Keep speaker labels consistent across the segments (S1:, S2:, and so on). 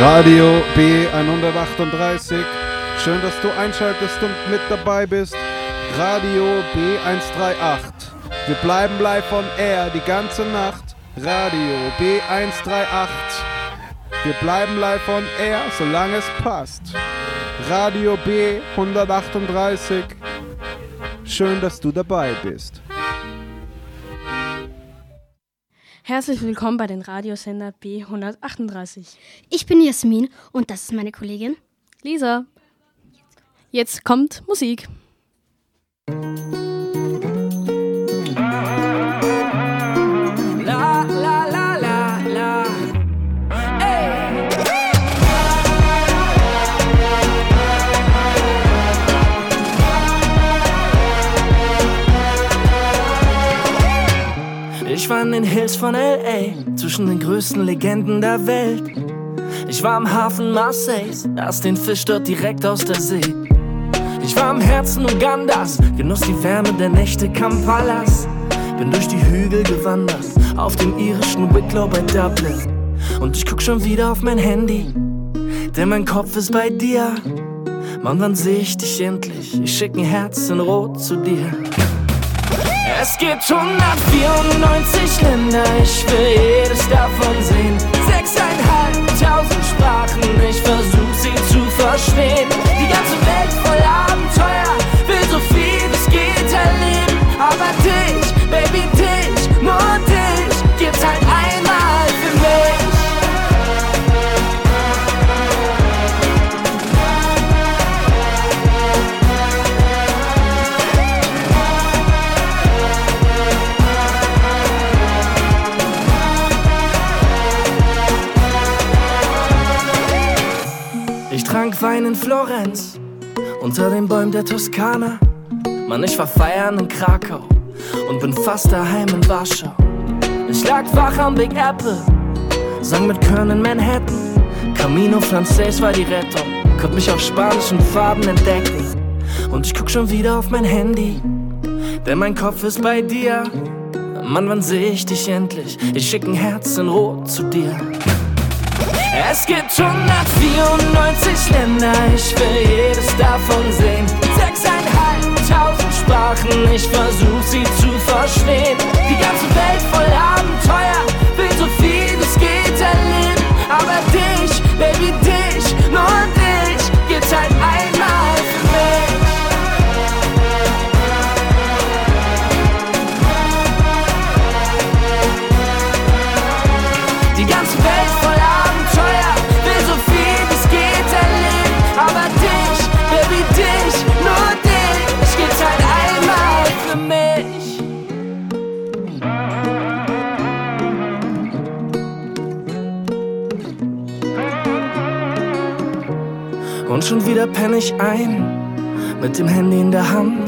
S1: Radio B138. Schön, dass du einschaltest und mit dabei bist. Radio B138. Wir bleiben live von Air die ganze Nacht. Radio B138. Wir bleiben live von Air, solange es passt. Radio B138. Schön, dass du dabei bist.
S2: Herzlich willkommen bei den Radiosender B138.
S3: Ich bin Jasmin und das ist meine Kollegin
S2: Lisa. Jetzt kommt Musik.
S4: La Ich war in den Hills von LA, zwischen den größten Legenden der Welt. Ich war am Hafen Marseilles, aß den Fisch dort direkt aus der See. Ich war im Herzen Ugandas, genoss die Wärme der Nächte Kampalas. Bin durch die Hügel gewandert, auf dem irischen Wicklow bei Dublin. Und ich guck schon wieder auf mein Handy, denn mein Kopf ist bei dir. Mann, wann seh ich dich endlich? Ich schick ein Herz in Rot zu dir. Es gibt 194 Länder, ich will jedes davon sehen. Sechseinhalbtausend Sprachen, ich versuch sie zu verstehen. Die ganze Welt voll Abenteuer, will so viel es geht erleben. Aber dich, Baby, dich, nur dich, Wein in Florenz, unter den Bäumen der Toskana. Mann, ich war feiern in Krakau und bin fast daheim in Warschau. Ich lag wach am Big Apple, sang mit Köln in Manhattan. Camino Frances war die Rettung, konnt mich auf spanischen Farben entdecken. Und ich guck schon wieder auf mein Handy, denn mein Kopf ist bei dir. Mann, wann seh ich dich endlich? Ich schick ein Herz in Rot zu dir. Es gibt 194 Länder, ich will jedes davon sehen. Sechseinhalbtausend Sprachen, ich versuch sie zu verstehen. Die ganze Welt voll Abenteuer, will so viel es geht erleben. Aber dich, Baby, dich, nur dich, Und schon wieder penne ich ein, mit dem Handy in der Hand.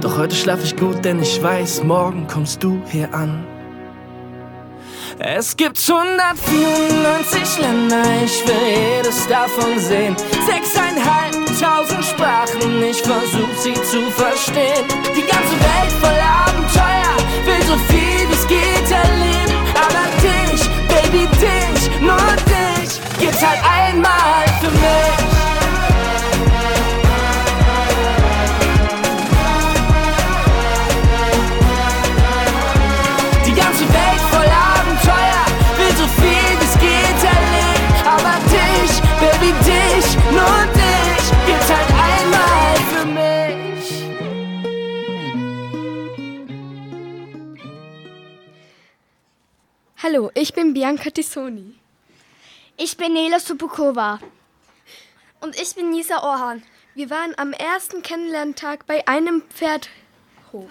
S4: Doch heute schlaf ich gut, denn ich weiß, morgen kommst du hier an. Es gibt 194 Länder, ich will jedes davon sehen. Sechseinhalbtausend Sprachen, ich versuch sie zu verstehen. Die ganze Welt voll Abenteuer,
S2: ich bin Bianca Tissoni.
S3: Ich bin Nela Supukova.
S5: Und ich bin Nisa Orhan.
S2: Wir waren am ersten Kennenlerntag bei einem Pferdhof.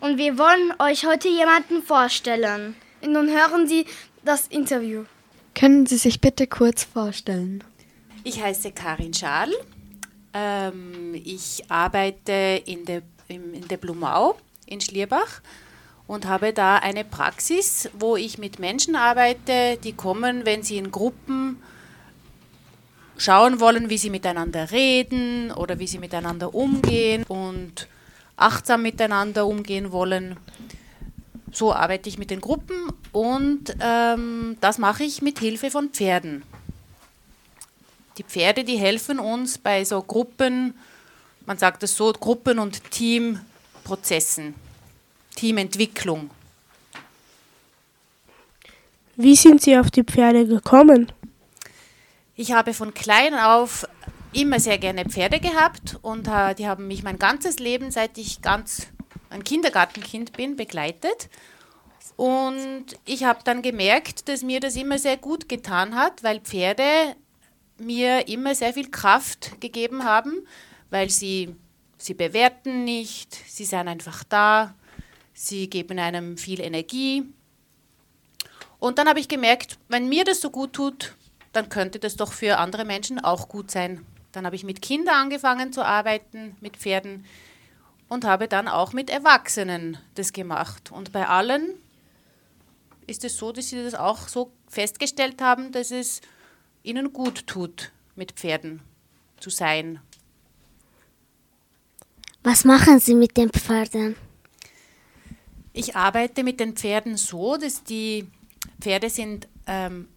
S3: Und wir wollen euch heute jemanden vorstellen.
S5: Nun hören Sie das Interview.
S2: Können Sie sich bitte kurz vorstellen?
S6: Ich heiße Karin Schadl. Ähm, ich arbeite in der, in der Blumau in Schlierbach und habe da eine Praxis, wo ich mit Menschen arbeite, die kommen, wenn sie in Gruppen schauen wollen, wie sie miteinander reden oder wie sie miteinander umgehen und achtsam miteinander umgehen wollen. So arbeite ich mit den Gruppen und ähm, das mache ich mit Hilfe von Pferden. Die Pferde, die helfen uns bei so Gruppen, man sagt es so, Gruppen- und Teamprozessen, Teamentwicklung.
S7: Wie sind Sie auf die Pferde gekommen?
S6: Ich habe von klein auf immer sehr gerne Pferde gehabt und äh, die haben mich mein ganzes Leben, seit ich ganz ein Kindergartenkind bin, begleitet. Und ich habe dann gemerkt, dass mir das immer sehr gut getan hat, weil Pferde mir immer sehr viel Kraft gegeben haben, weil sie, sie bewerten nicht, sie sind einfach da, sie geben einem viel Energie und dann habe ich gemerkt, wenn mir das so gut tut, dann könnte das doch für andere Menschen auch gut sein. Dann habe ich mit Kindern angefangen zu arbeiten, mit Pferden und habe dann auch mit Erwachsenen das gemacht. Und bei allen ist es so, dass sie das auch so festgestellt haben, dass es ihnen gut tut, mit Pferden zu sein.
S8: Was machen Sie mit den Pferden?
S6: Ich arbeite mit den Pferden so, dass die Pferde sind ähm,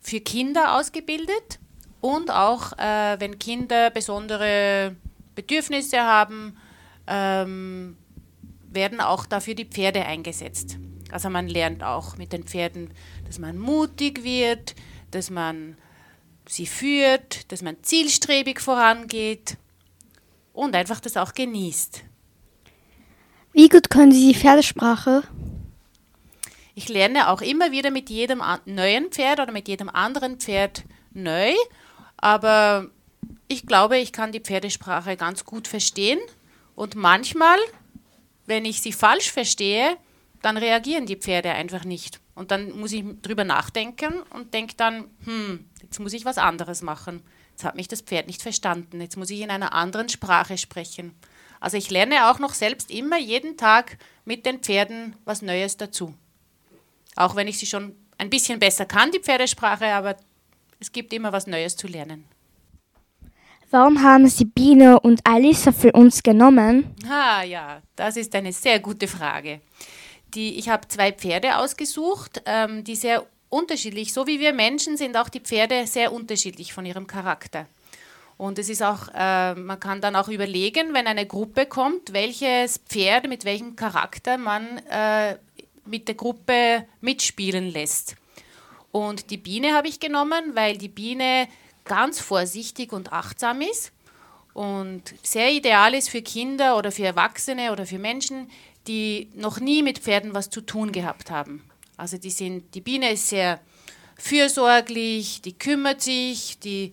S6: für Kinder ausgebildet und auch, äh, wenn Kinder besondere Bedürfnisse haben, ähm, werden auch dafür die Pferde eingesetzt. Also man lernt auch mit den Pferden, dass man mutig wird, dass man sie führt, dass man zielstrebig vorangeht und einfach das auch genießt.
S9: Wie gut können Sie die Pferdesprache?
S6: Ich lerne auch immer wieder mit jedem neuen Pferd oder mit jedem anderen Pferd neu, aber ich glaube, ich kann die Pferdesprache ganz gut verstehen und manchmal, wenn ich sie falsch verstehe, dann reagieren die Pferde einfach nicht. Und dann muss ich drüber nachdenken und denke dann, hm, jetzt muss ich was anderes machen. Jetzt hat mich das Pferd nicht verstanden. Jetzt muss ich in einer anderen Sprache sprechen. Also ich lerne auch noch selbst immer jeden Tag mit den Pferden was Neues dazu. Auch wenn ich sie schon ein bisschen besser kann, die Pferdesprache, aber es gibt immer was Neues zu lernen.
S8: Warum haben Sie Biene und Alisa für uns genommen?
S6: Ah ja, das ist eine sehr gute Frage. Die, ich habe zwei Pferde ausgesucht, ähm, die sehr unterschiedlich, so wie wir Menschen sind auch die Pferde sehr unterschiedlich von ihrem Charakter. Und es ist auch, äh, man kann dann auch überlegen, wenn eine Gruppe kommt, welches Pferd mit welchem Charakter man äh, mit der Gruppe mitspielen lässt. Und die Biene habe ich genommen, weil die Biene ganz vorsichtig und achtsam ist und sehr ideal ist für Kinder oder für Erwachsene oder für Menschen, die noch nie mit Pferden was zu tun gehabt haben. Also die sind, die Biene ist sehr fürsorglich, die kümmert sich, die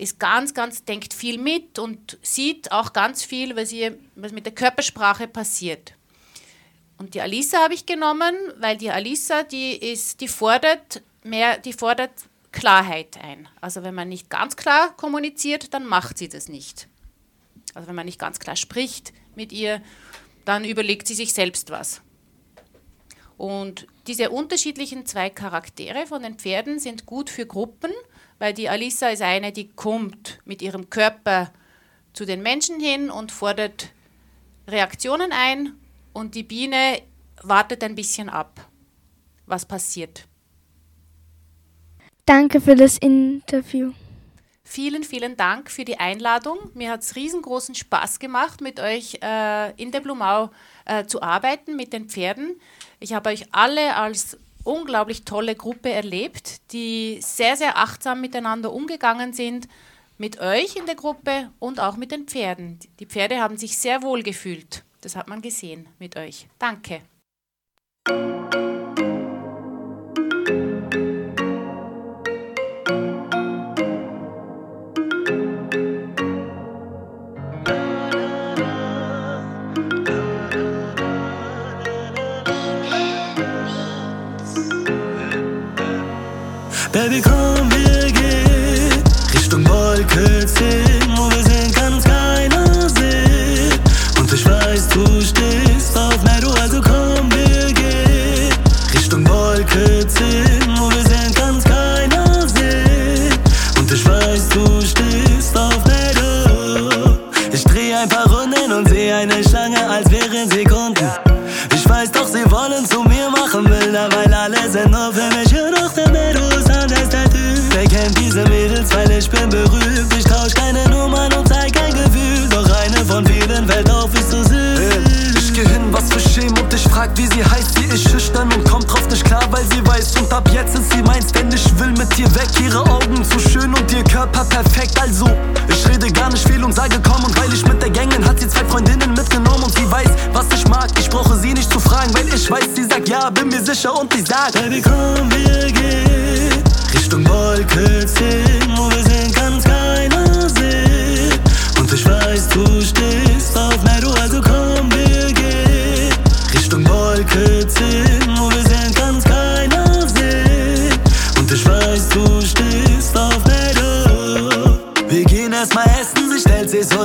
S6: ist ganz, ganz, denkt viel mit und sieht auch ganz viel, was, ihr, was mit der Körpersprache passiert. Und die Alisa habe ich genommen, weil die Alisa, die ist, die fordert mehr, die fordert Klarheit ein. Also wenn man nicht ganz klar kommuniziert, dann macht sie das nicht. Also wenn man nicht ganz klar spricht mit ihr, dann überlegt sie sich selbst was. Und diese unterschiedlichen zwei Charaktere von den Pferden sind gut für Gruppen, weil die Alisa ist eine, die kommt mit ihrem Körper zu den Menschen hin und fordert Reaktionen ein und die Biene wartet ein bisschen ab, was passiert.
S8: Danke für das Interview.
S6: Vielen, vielen Dank für die Einladung. Mir hat es riesengroßen Spaß gemacht, mit euch äh, in der Blumau äh, zu arbeiten, mit den Pferden. Ich habe euch alle als unglaublich tolle Gruppe erlebt, die sehr, sehr achtsam miteinander umgegangen sind, mit euch in der Gruppe und auch mit den Pferden. Die Pferde haben sich sehr wohl gefühlt. Das hat man gesehen mit euch. Danke.
S10: Baby, komm, sag, Baby, komm, wir gehen Richtung Wolke 10, wo wir sind, kann's keiner sehen. Und ich weiß, du stehst auf Meadow, also komm, wir gehen Richtung Wolke 10, wo wir sind, kann's keiner sehen. Und ich weiß, du stehst auf Meadow. Wir gehen erstmal essen, sie stellt sich so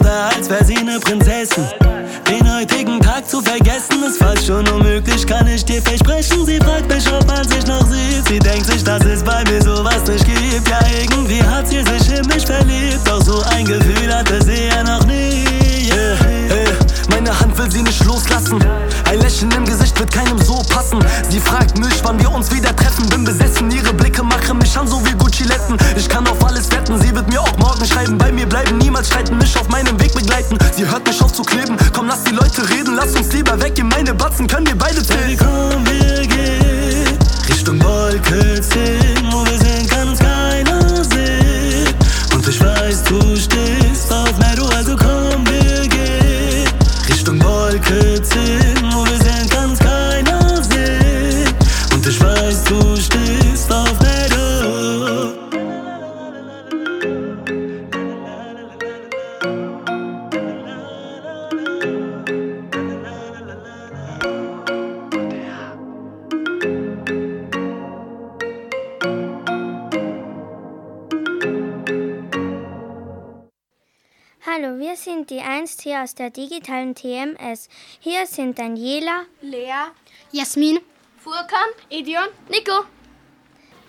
S5: Hallo, wir sind die Einst hier aus der digitalen TMS. Hier sind Daniela,
S8: Lea,
S9: Jasmin,
S8: Furkan, Edion, Nico.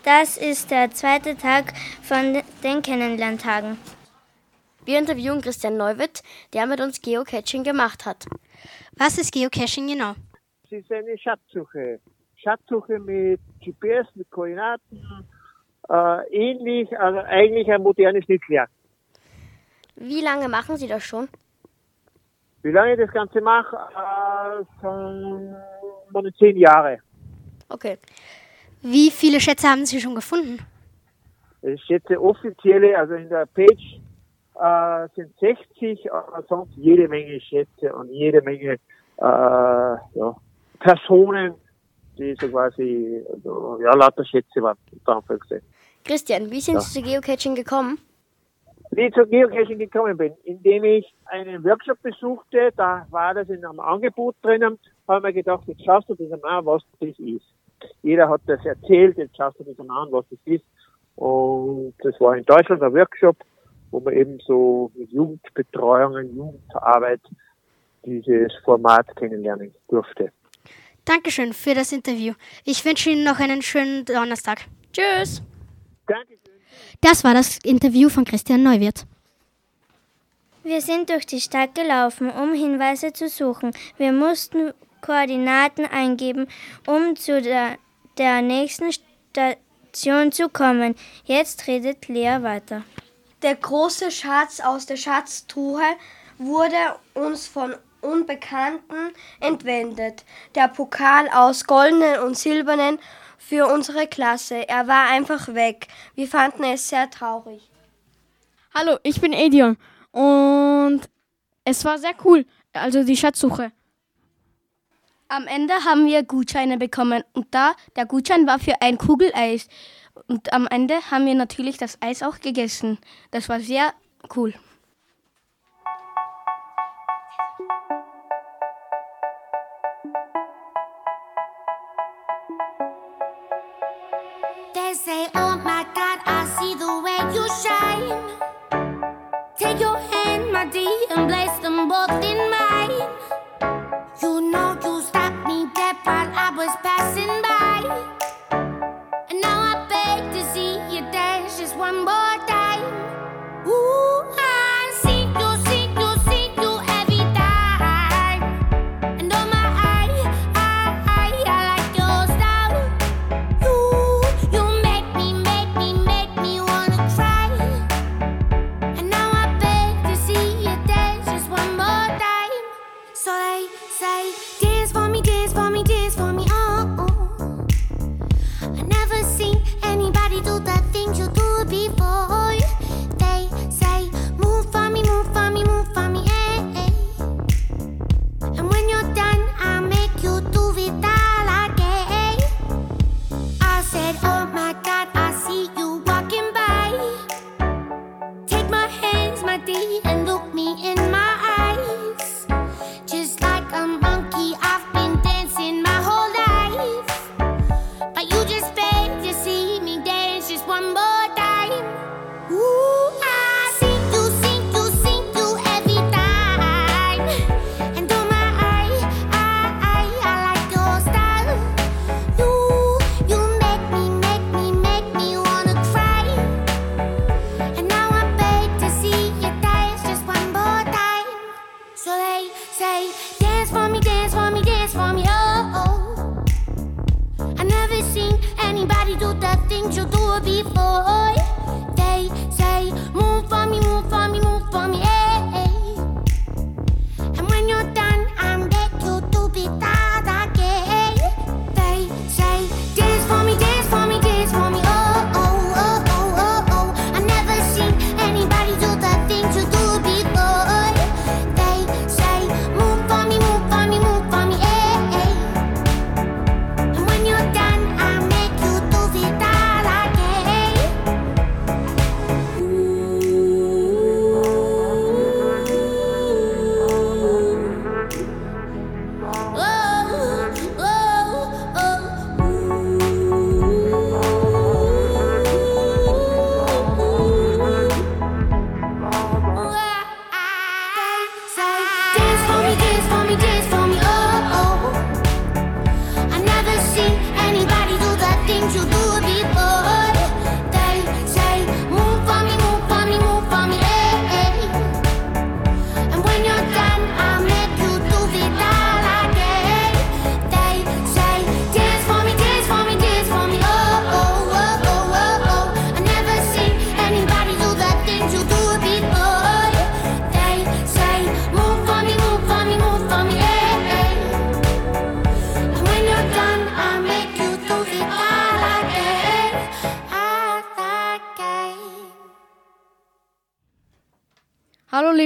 S5: Das ist der zweite Tag von den Kennenlerntagen.
S8: Wir interviewen Christian Neuwirth, der mit uns Geocaching gemacht hat.
S9: was ist Geocaching genau?
S11: Es ist eine Schatzsuche. Schatzsuche mit GPS, mit Koordinaten, äh, ähnlich, also eigentlich ein modernes Nuklear.
S8: Wie lange machen Sie das schon?
S11: Wie lange ich das Ganze mache? Äh, schon meine zehn Jahre.
S8: Okay.
S9: Wie viele Schätze haben Sie schon gefunden?
S11: Ich schätze offizielle, also in der Page äh, sind 60, aber sonst jede Menge Schätze und jede Menge äh, ja, Personen, die so quasi also, ja, lauter Schätze waren.
S8: Christian, wie sind
S11: Ja.
S8: Sie zu Geocaching gekommen?
S11: Wie ich zur Geocaching gekommen bin, indem ich einen Workshop besuchte, da war das in einem Angebot drinnen, habe mir gedacht, jetzt schaust du das einmal an, was das ist. Jeder hat das erzählt, jetzt schaust du das einmal an, was das ist. Und das war in Deutschland ein Workshop, wo man eben so mit Jugendbetreuungen, Jugendarbeit dieses Format kennenlernen durfte.
S9: Dankeschön für das Interview. Ich wünsche Ihnen noch einen schönen Donnerstag.
S8: Tschüss.
S11: Danke.
S9: Das war das Interview von Christian Neuwirth.
S5: Wir sind durch die Stadt gelaufen, um Hinweise zu suchen. Wir mussten Koordinaten eingeben, um zu der, der nächsten Station zu kommen. Jetzt redet Lea weiter.
S12: Der große Schatz aus der Schatztruhe wurde uns von Unbekannten entwendet. Der Pokal aus goldenen und silbernen für unsere Klasse. Er war einfach weg. Wir fanden es sehr traurig.
S13: Hallo, ich bin Edion und es war sehr cool, also die Schatzsuche.
S12: Am Ende haben wir Gutscheine bekommen und da der Gutschein war für ein Kugeleis. Und am Ende haben wir natürlich das Eis auch gegessen. Das war sehr cool.
S14: look me in my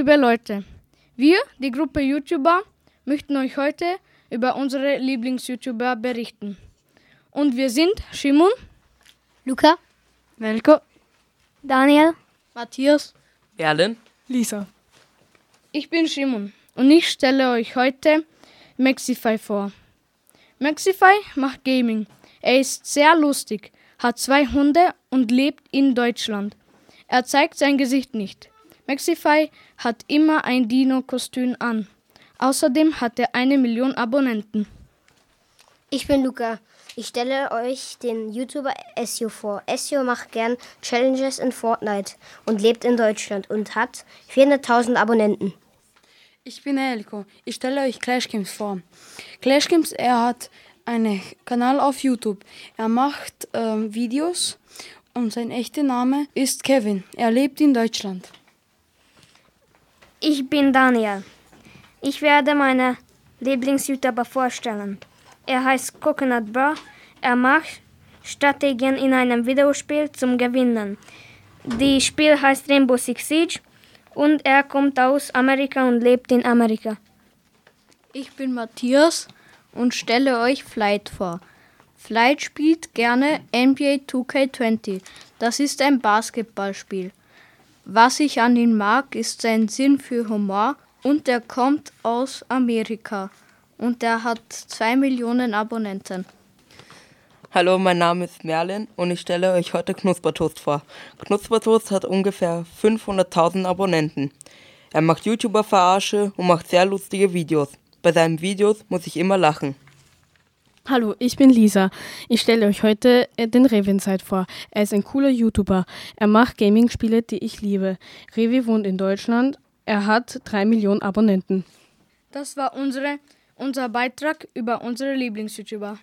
S13: liebe Leute, wir, die Gruppe YouTuber, möchten euch heute über unsere Lieblings-YouTuber berichten. Und wir sind Shimon,
S2: Luca,
S13: Velko,
S3: Daniel,
S13: Matthias,
S15: Erlen,
S13: Lisa. Ich bin Shimon und ich stelle euch heute Maxify vor. Maxify macht Gaming. Er ist sehr lustig, hat zwei Hunde und lebt in Deutschland. Er zeigt sein Gesicht nicht. Maxify hat immer ein Dino-Kostüm an. Außerdem hat er eine Million Abonnenten.
S2: Ich bin Luca. Ich stelle euch den YouTuber Essio vor. Essio macht gern Challenges in Fortnite und lebt in Deutschland und hat 400.000 Abonnenten.
S16: Ich bin Elko. Ich stelle euch Clash Games vor. Clash Games, er hat einen Kanal auf YouTube. Er macht ähm, Videos und sein echter Name ist Kevin. Er lebt in Deutschland.
S3: Ich bin Daniel. Ich werde meine Lieblings-YouTuber vorstellen. Er heißt Coconut Bra. Er macht Strategien in einem Videospiel zum Gewinnen. Die Spiel heißt Rainbow Six Siege und er kommt aus Amerika und lebt in Amerika.
S13: Ich bin Matthias und stelle euch Flight vor. Flight spielt gerne NBA 2K20. Das ist ein Basketballspiel. Was ich an ihm mag, ist sein Sinn für Humor und er kommt aus Amerika und er hat zwei Millionen Abonnenten.
S15: Hallo, mein Name ist Merlin und ich stelle euch heute Knuspertoast vor. Knuspertoast hat ungefähr 500.000 Abonnenten. Er macht YouTuber-Verarsche und macht sehr lustige Videos. Bei seinen Videos muss ich immer lachen.
S17: Hallo, ich bin Lisa. Ich stelle euch heute äh, den Revinside vor. Er ist ein cooler YouTuber. Er macht Gaming-Spiele, die ich liebe. Revi wohnt in Deutschland. Er hat drei Millionen Abonnenten.
S13: Das war unsere, unser Beitrag über unsere Lieblings-YouTuber.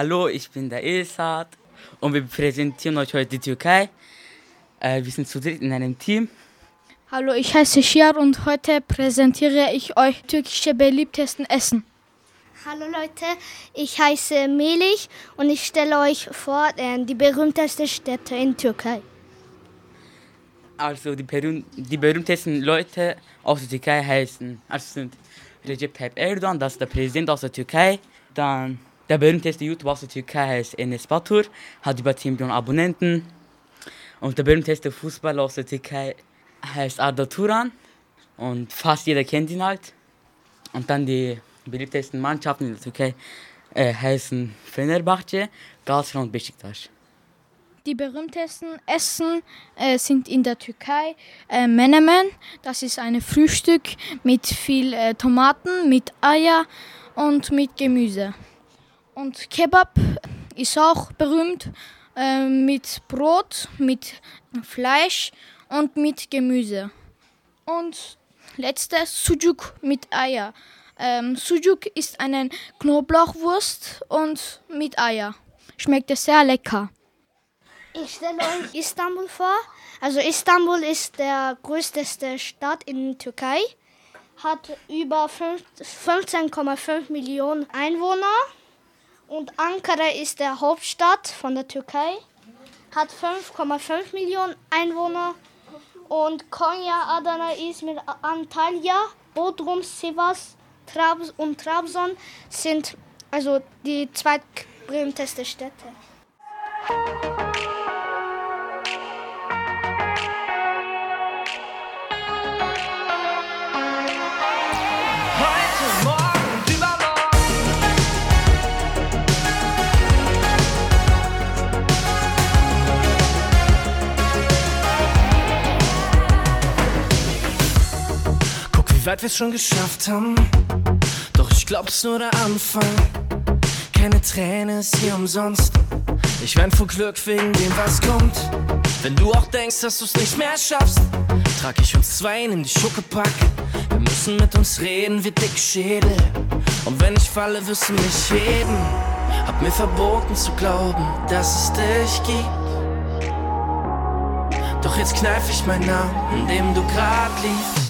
S18: Hallo, ich bin der Esat und wir präsentieren euch heute die Türkei. Äh, wir sind zu dritt in einem Team.
S13: Hallo, ich heiße Shiar und heute präsentiere ich euch türkische beliebtesten Essen.
S3: Hallo Leute, ich heiße Melih und ich stelle euch vor äh, die berühmteste Städte in Türkei.
S18: Also die, berühm die berühmtesten Leute aus der Türkei heißen, also sind Recep Tayyip Erdogan, das ist der Präsident aus der Türkei. Dann der berühmteste YouTuber aus der Türkei heißt Enes Batur, hat über 10 Millionen Abonnenten. Und der berühmteste Fußballer aus der Türkei heißt Arda Turan und fast jeder kennt ihn halt. Und dann die beliebtesten Mannschaften in der Türkei äh, heißen Fenerbahce, Galatasaray und Beşiktaş.
S13: Die berühmtesten Essen äh, sind in der Türkei äh, Menemen. Das ist ein Frühstück mit viel äh, Tomaten, mit Eier und mit Gemüse. Und Kebab ist auch berühmt äh, mit Brot, mit Fleisch und mit Gemüse. Und letztes Sucuk mit Eier. Ähm, Sucuk ist eine Knoblauchwurst und mit Eier. Schmeckt sehr lecker.
S3: Ich stelle euch Istanbul vor. Also Istanbul ist der größte Stadt in Türkei, hat über 15,5 Millionen Einwohner und Ankara ist der Hauptstadt von der Türkei, hat 5,5 Millionen Einwohner und Konya, Adana, Izmir, Antalya, Bodrum, Sivas Trabz und Trabzon sind also die zweitberühmtesten Städte.
S4: Weit wir's schon geschafft haben. Doch ich glaub, es ist nur der Anfang. Keine Träne ist hier umsonst. Ich wein vor Glück wegen dem, was kommt. Wenn du auch denkst, dass du's nicht mehr schaffst, trag ich uns zwei in die Schuckepack. Wir müssen mit uns reden wie dick Schädel. Und wenn ich falle, wirst du mich heben. Hab mir verboten zu glauben, dass es dich gibt. Doch jetzt kneif ich meinen Namen, in dem du grad liegst.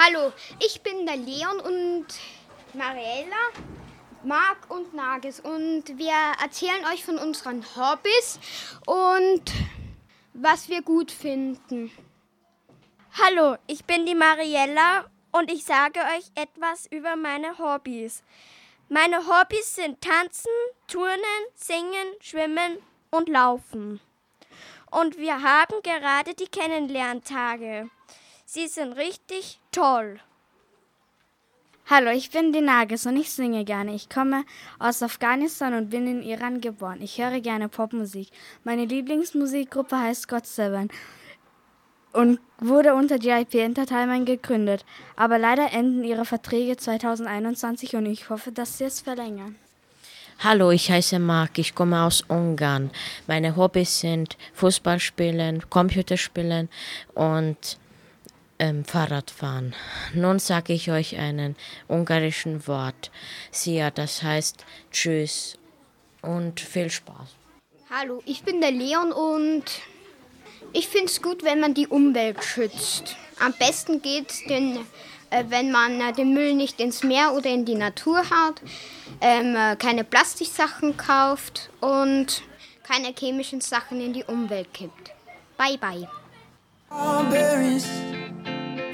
S3: Hallo, ich bin der Leon und Mariella, Marc und Nagis und wir erzählen euch von unseren Hobbys und was wir gut finden.
S5: Hallo, ich bin die Mariella und ich sage euch etwas über meine Hobbys. Meine Hobbys sind Tanzen, Turnen, Singen, Schwimmen und Laufen. Und wir haben gerade die Kennenlerntage. Sie sind richtig toll.
S3: Hallo, ich bin die Nagis und ich singe gerne. Ich komme aus Afghanistan und bin in Iran geboren. Ich höre gerne Popmusik. Meine Lieblingsmusikgruppe heißt God Seven und wurde unter GIP Entertainment gegründet. Aber leider enden ihre Verträge 2021 und ich hoffe, dass sie es verlängern.
S19: Hallo, ich heiße Marc, ich komme aus Ungarn. Meine Hobbys sind Fußballspielen, Computerspielen und ähm, Fahrradfahren. Nun sage ich euch einen ungarischen Wort. Sia, das heißt Tschüss und viel Spaß.
S20: Hallo, ich bin der Leon und ich finde es gut, wenn man die Umwelt schützt. Am besten geht es, äh, wenn man äh, den Müll nicht ins Meer oder in die Natur haut, ähm, äh, keine Plastiksachen kauft und keine chemischen Sachen in die Umwelt kippt. Bye bye.
S21: Strawberries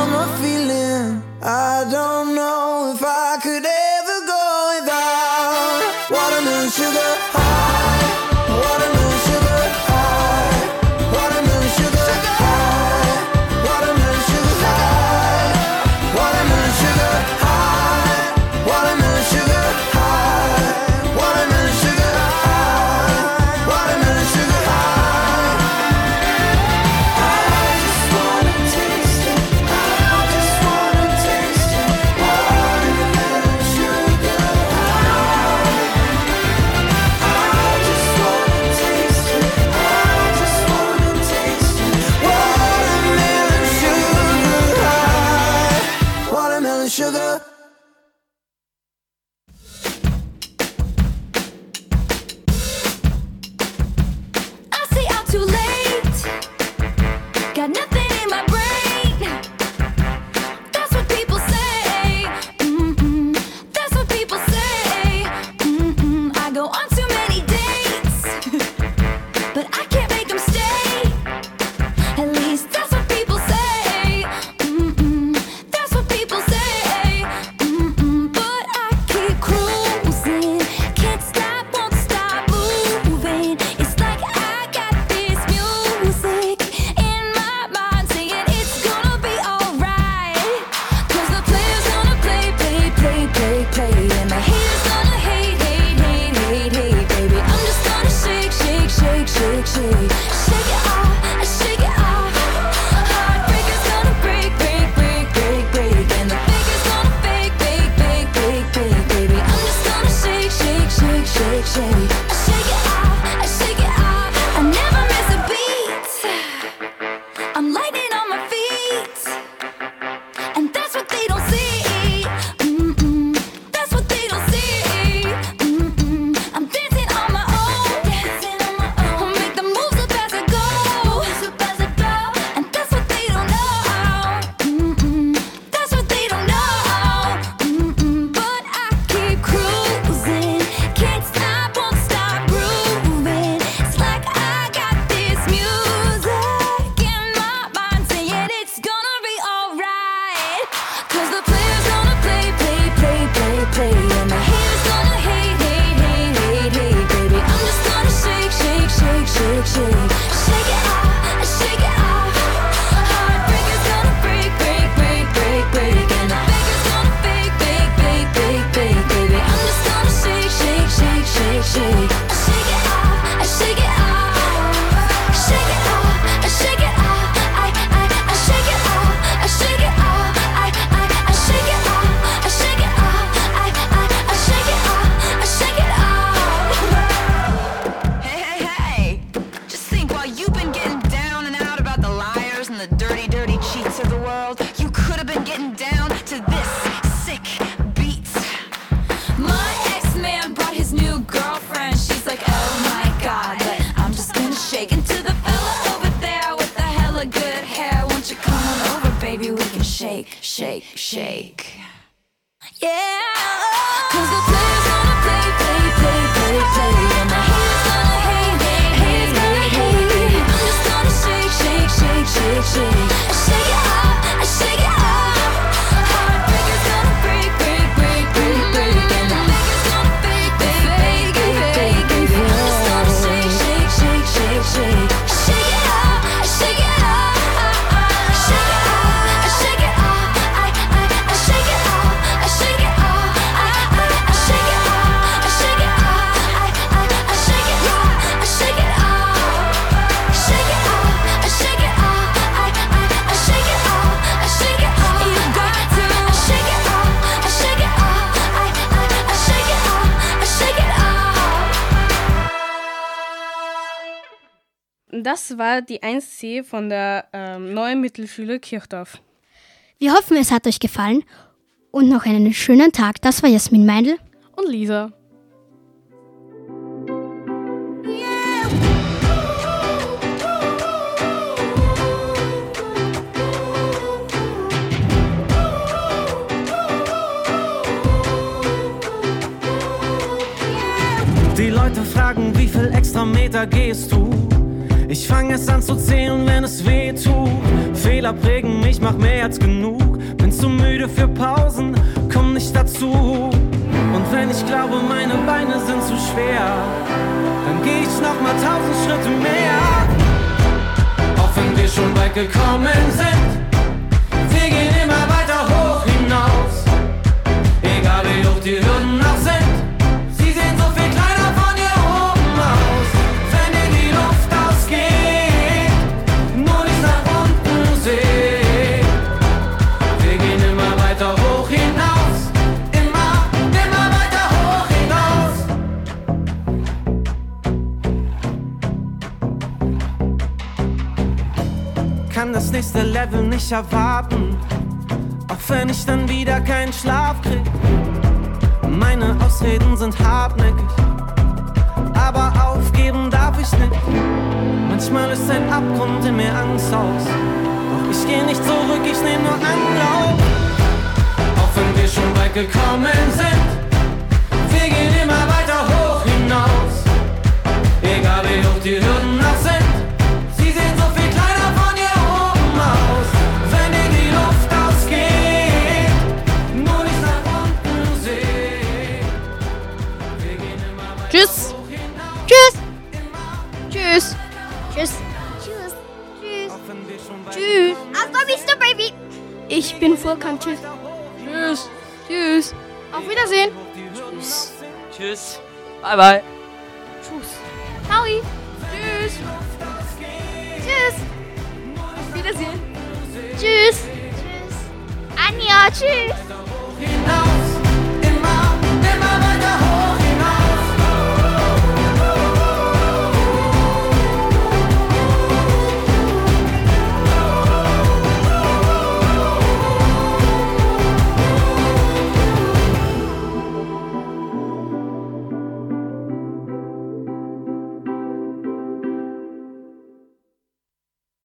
S21: that summer feeling. I don't know if I
S17: Das war die 1C von der ähm, neuen Mittelschule Kirchdorf.
S9: Wir hoffen, es hat euch gefallen und noch einen schönen Tag. Das war Jasmin Meindl
S17: und Lisa.
S4: Die Leute fragen, wie viel extra Meter gehst du? Ich fange es an zu zählen, wenn es weh tut. Fehler prägen mich, mach mehr als genug. Bin zu müde für Pausen, komm nicht dazu. Und wenn ich glaube, meine Beine sind zu schwer, dann geh ich noch mal tausend Schritte mehr. Auch wenn wir schon weit gekommen sind, wir gehen immer weiter hoch hinaus. Egal wie hoch die Hürden noch sind. Nächste Level nicht erwarten. Auch wenn ich dann wieder keinen Schlaf krieg. Meine Ausreden sind hartnäckig, aber aufgeben darf ich nicht. Manchmal löst ein Abgrund in mir Angst aus. Doch ich geh nicht zurück, ich nehm nur Anlauf. Auch wenn wir schon weit gekommen sind, wir gehen immer weiter
S7: bin Furkan. Tschüss. Tschüss. Tschüss. Auf Wiedersehen. Tschüss.
S18: Tschüss. Bye bye.
S7: Tschüss. Howie. Tschüss. Tschüss. Auf Wiedersehen. Tschüss.
S22: Anja, tschüss.